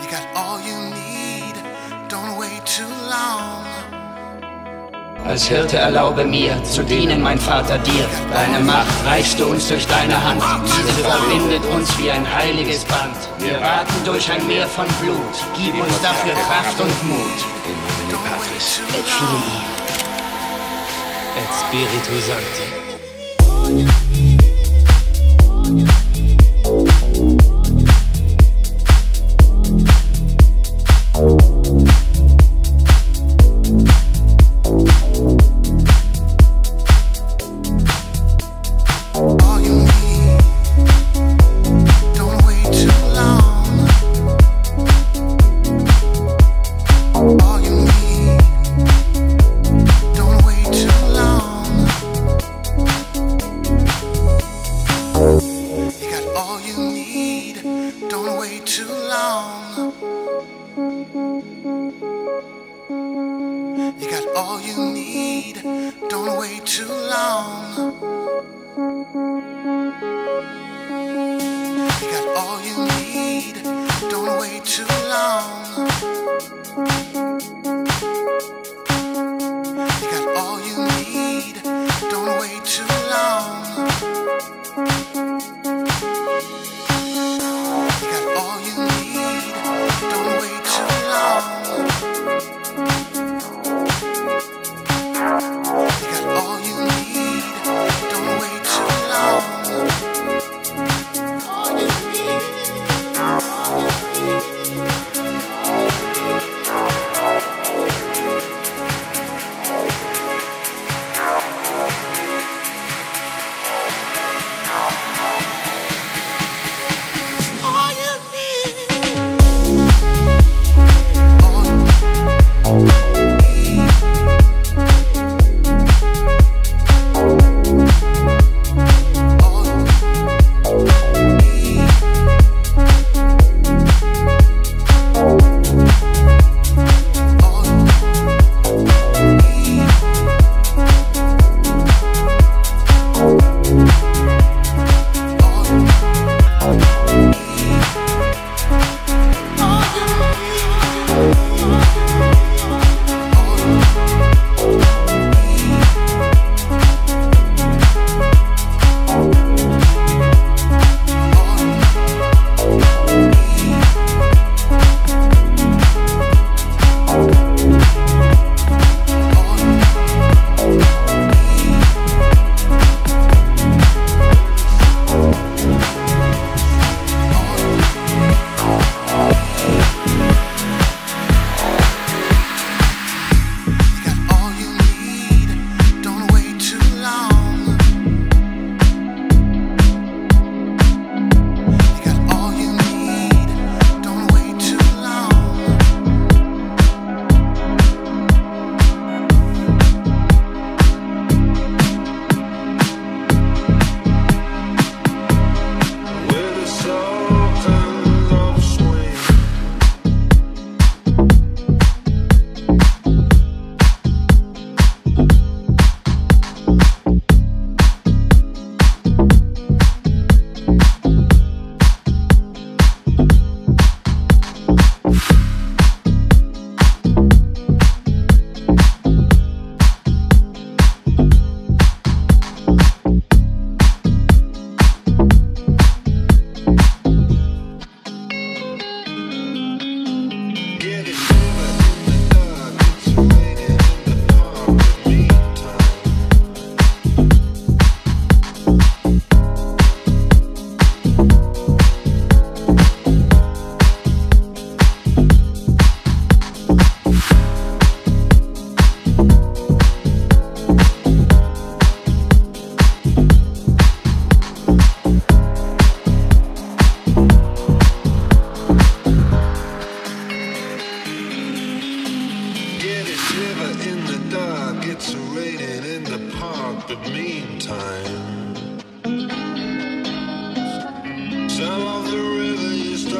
You got all you need, don't wait too long. Als Hirte erlaube mir, zu dienen, mein Vater, dir. Deine Macht reichst du uns durch deine Hand. Diese verbindet uns wie ein heiliges Band. Wir raten durch ein Meer von Blut. Gib uns dafür Kraft und Mut. Et Filii, et Spiritu Sancti.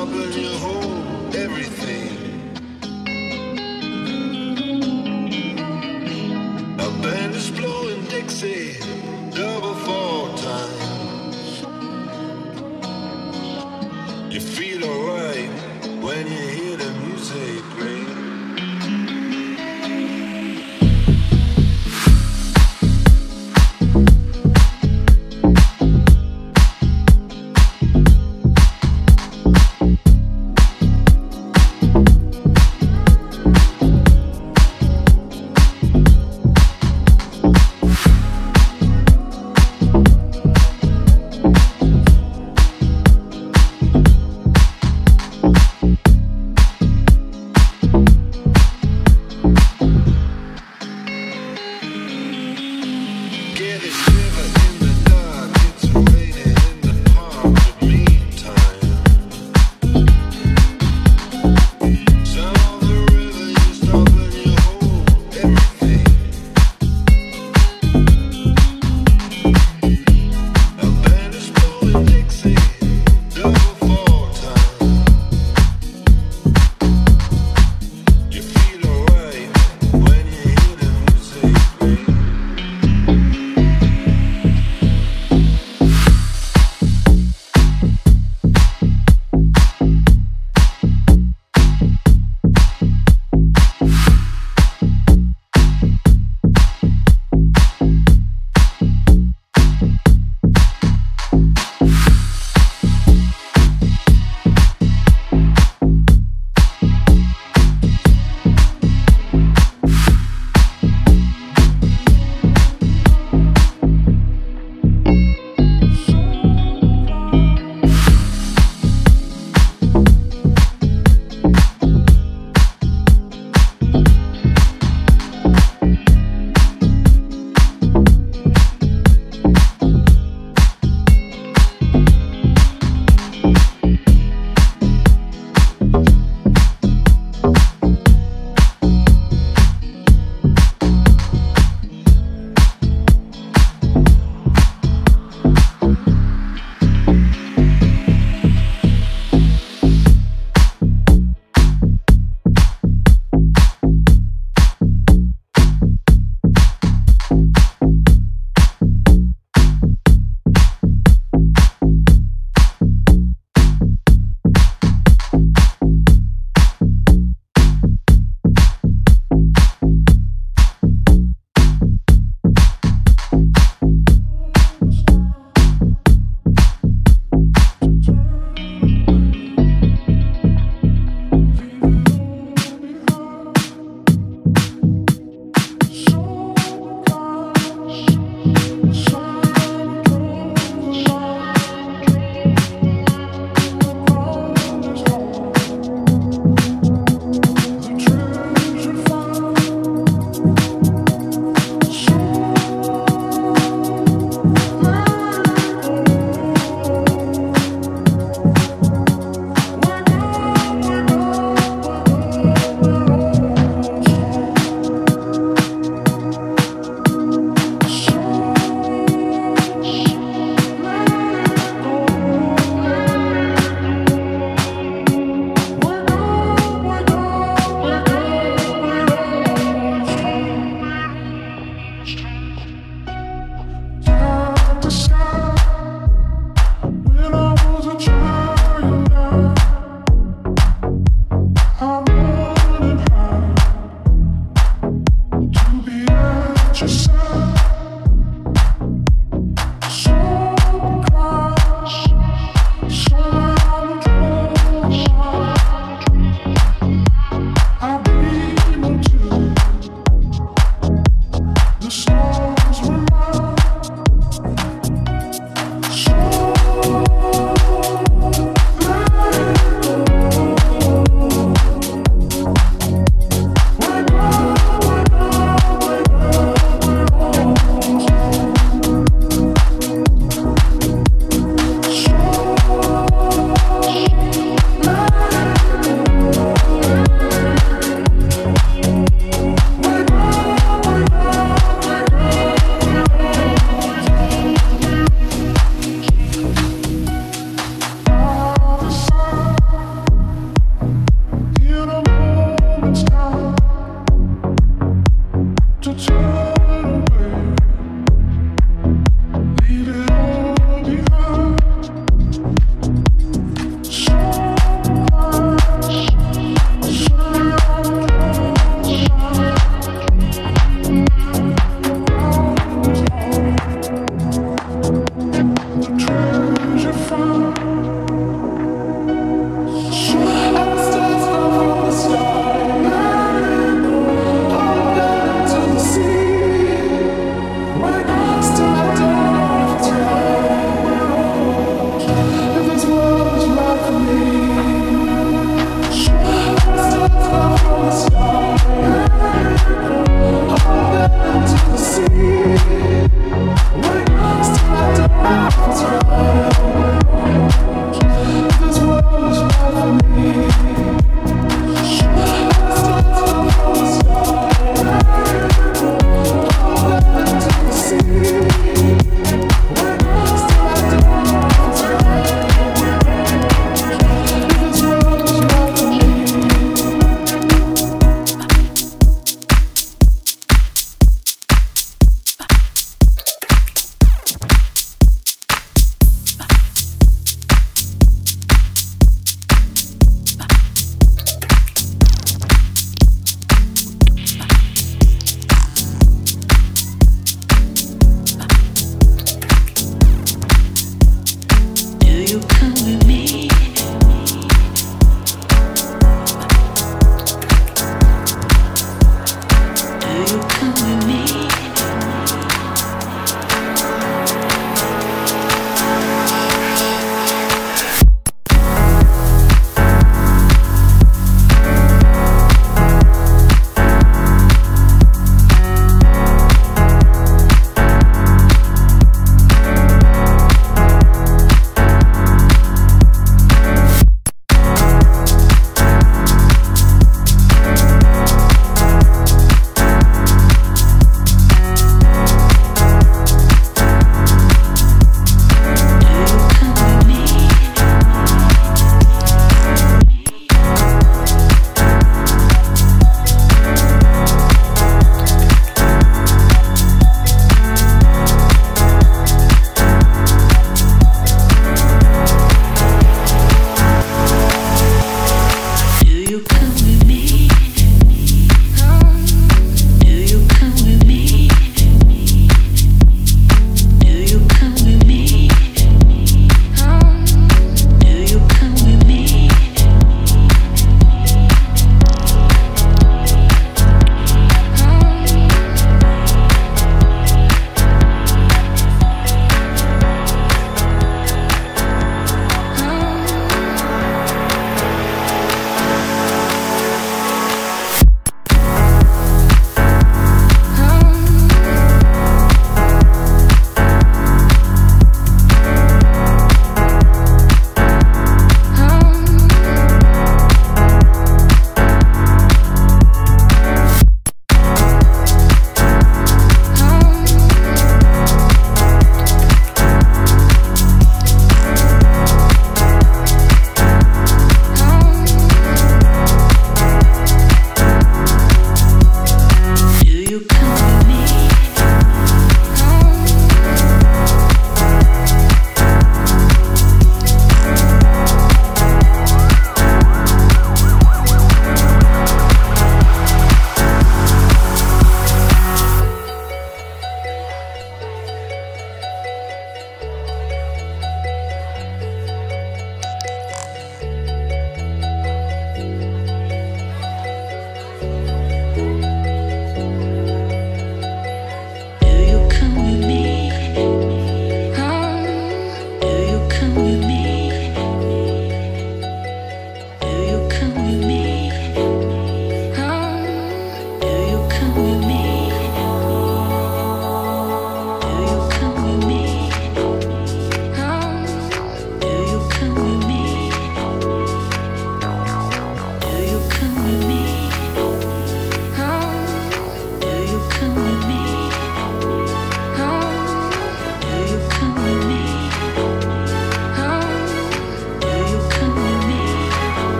trouble you hold.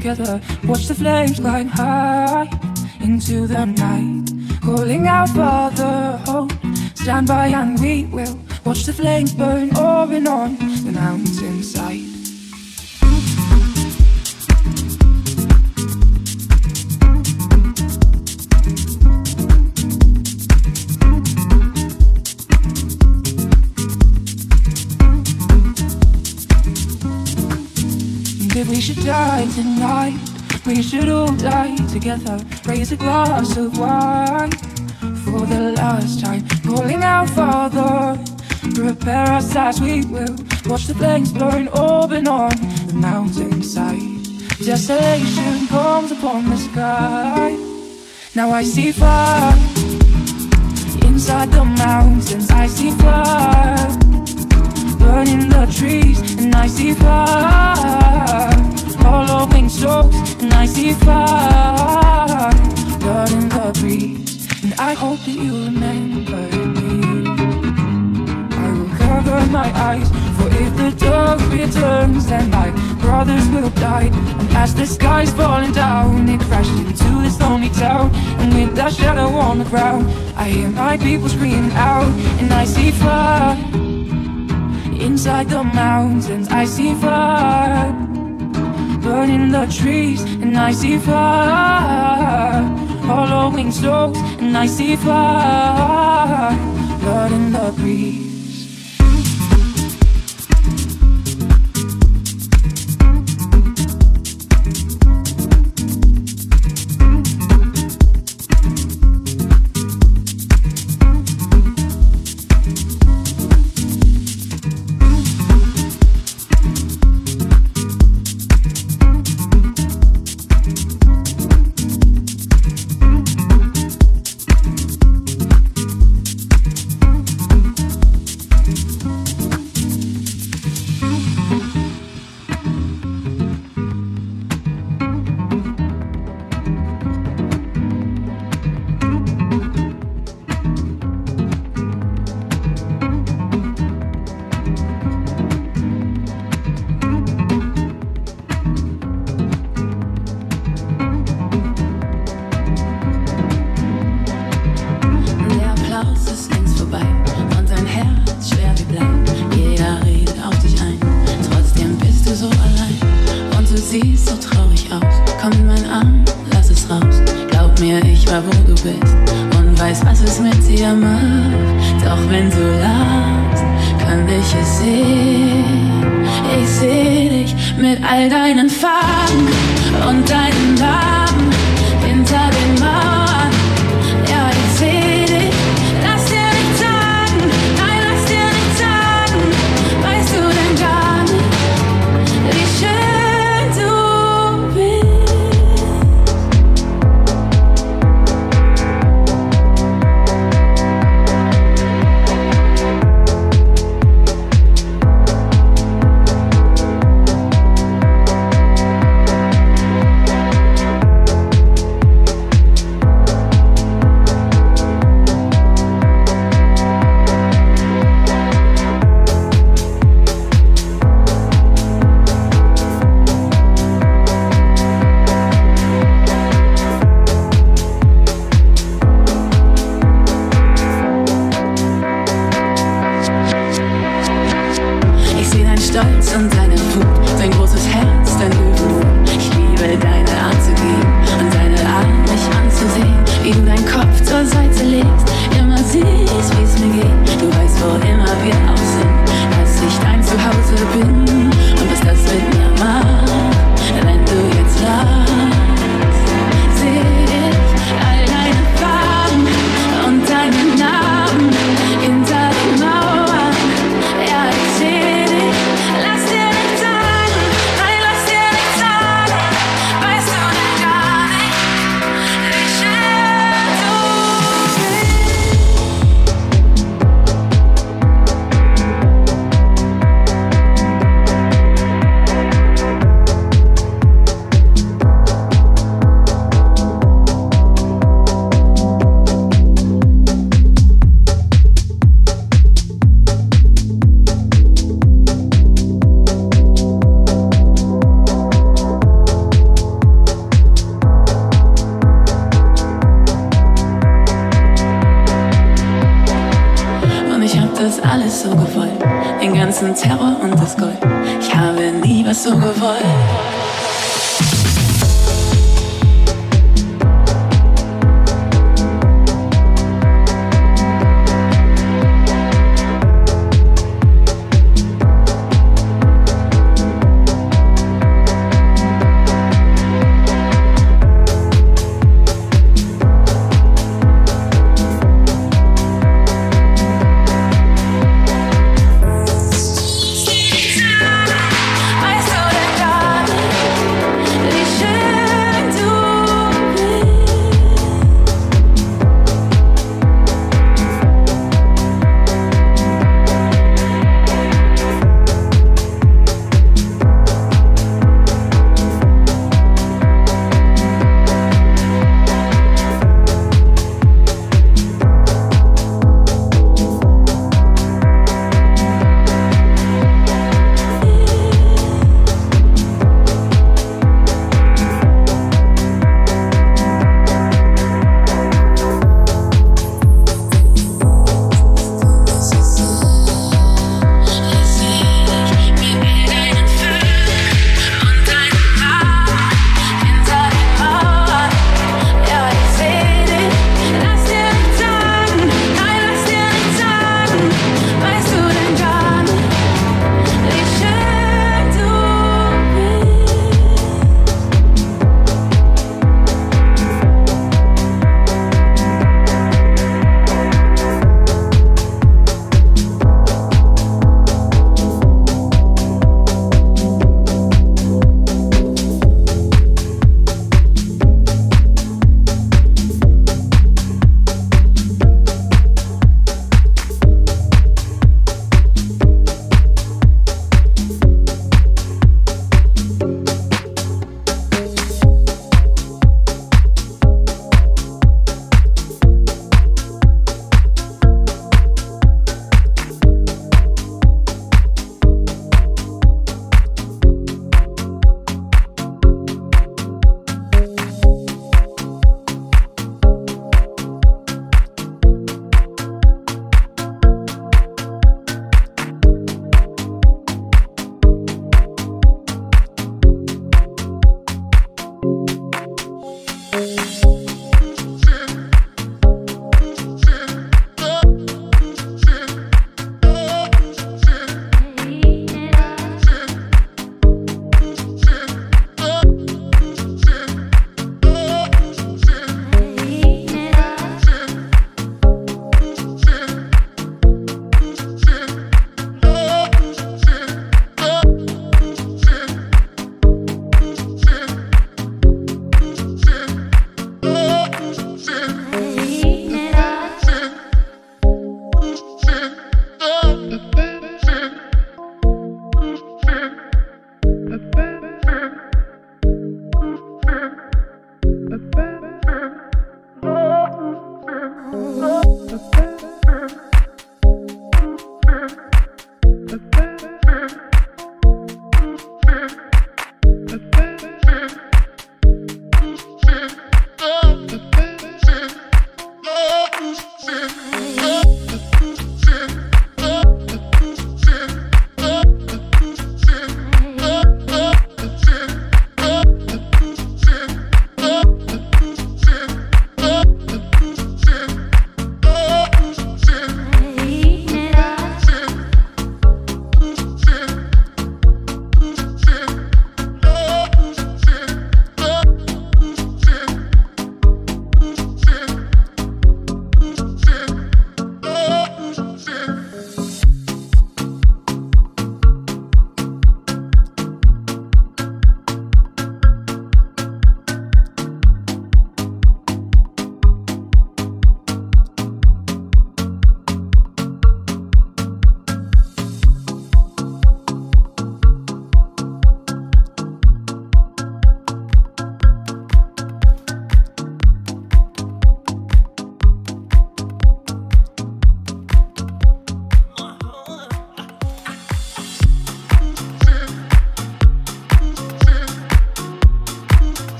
Together. Watch the flames climb high into the night, calling out for the hope. Stand by and we will watch the flames burn over and on together. Raise a glass of wine for the last time. Calling out, Father, prepare us as we will. Watch the flames burn open on the mountainside. Desolation comes upon the sky. Now I see fire inside the mountains. I see fire burning the trees, and I see fire. Hollowing souls, and I see fire burning the breeze. And I hope that you remember me. I will cover my eyes, for if the dark returns, then my brothers will die. And as the sky's falling down, it crashed into this lonely town. And with that shadow on the ground, I hear my people screaming out, and I see fire. Inside the mountains, I see fire burning the trees, and I see fire hollowing souls, and I see fire burning the breeze.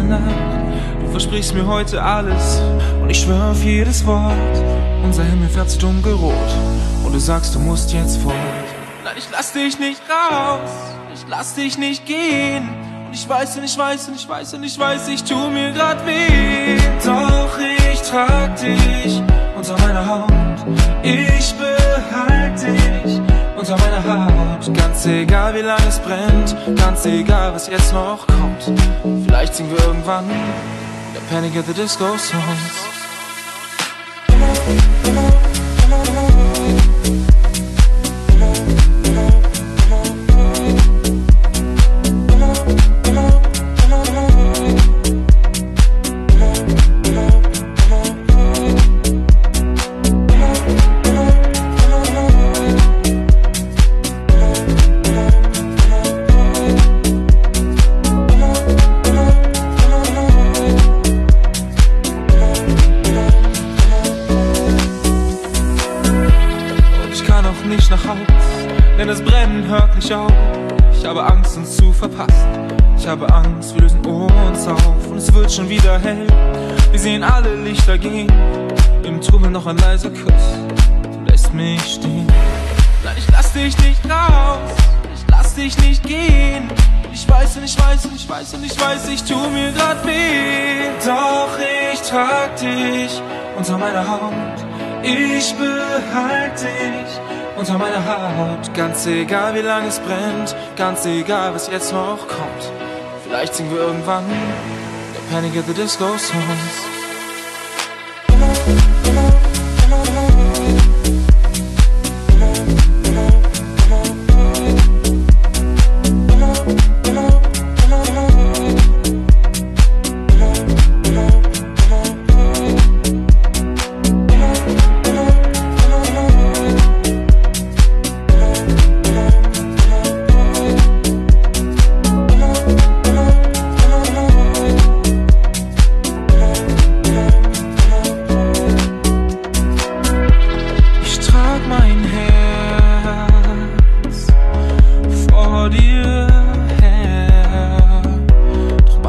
Ganze Nacht. Du versprichst mir heute alles. Und ich schwöre auf jedes Wort. Unser Himmel fährt zu dunkelrot. Und du sagst, du musst jetzt fort. Nein, ich lass dich nicht raus. Ich lass dich nicht gehen. Und ich weiß und ich weiß und ich weiß und ich weiß, ich tu mir grad weh. Doch ich trag dich unter meiner Haut. Ich behalte dich unter meiner Haut. Ganz egal wie lange es brennt, ganz egal was jetzt noch kommt. Vielleicht singen wir irgendwann der Panic at the Disco Songs. Gehen, im Trubel noch ein leiser Kuss. Du lässt mich stehen. Nein, ich lass dich nicht raus, ich lass dich nicht gehen. Ich weiß und ich weiß und ich weiß und ich weiß, ich tu mir grad weh. Doch ich trag dich unter meiner Haut. Ich behalte dich unter meiner Haut. Ganz egal wie lange es brennt, ganz egal was jetzt noch kommt. Vielleicht singen wir irgendwann der Panic at the Disco Songs.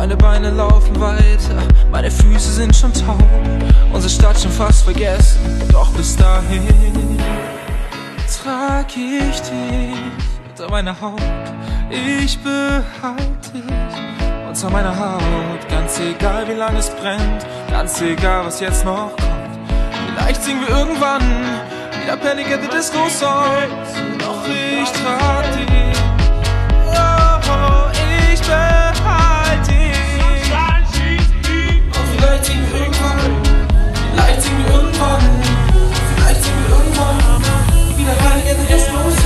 Meine Beine laufen weiter, meine Füße sind schon taub. Unsere Stadt schon fast vergessen, doch bis dahin trag ich dich unter meiner Haut. Ich behalte dich unter meiner Haut. Ganz egal wie lange es brennt, ganz egal was jetzt noch kommt. Vielleicht singen wir irgendwann wieder Panic at the Disco Songs. Doch ich trag dich. Vielleicht singen wir irgendwann. Vielleicht singen wir irgendwann. Wieder the Disco Songs.